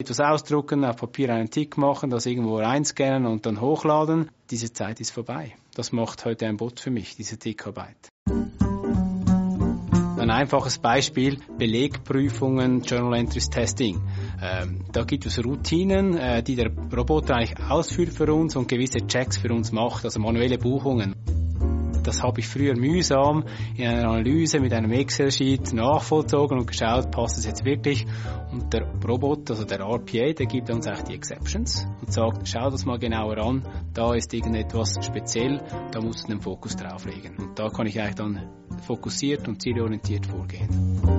etwas ausdrucken, auf Papier einen Tick machen, das irgendwo einscannen und dann hochladen. Diese Zeit ist vorbei. Das macht heute ein Bot für mich, diese Tickarbeit. Ein einfaches Beispiel, Belegprüfungen, Journal Entries Testing. Ähm, da gibt es Routinen, äh, die der Roboter eigentlich ausführt für uns und gewisse Checks für uns macht, also manuelle Buchungen. Das habe ich früher mühsam in einer Analyse mit einem Excel-Sheet nachvollzogen und geschaut, passt es jetzt wirklich. Und der Roboter, also der RPA, der gibt uns eigentlich die Exceptions und sagt, schau das mal genauer an, da ist irgendetwas speziell, da musst du den Fokus drauflegen. Und da kann ich eigentlich dann fokussiert und zielorientiert vorgehen.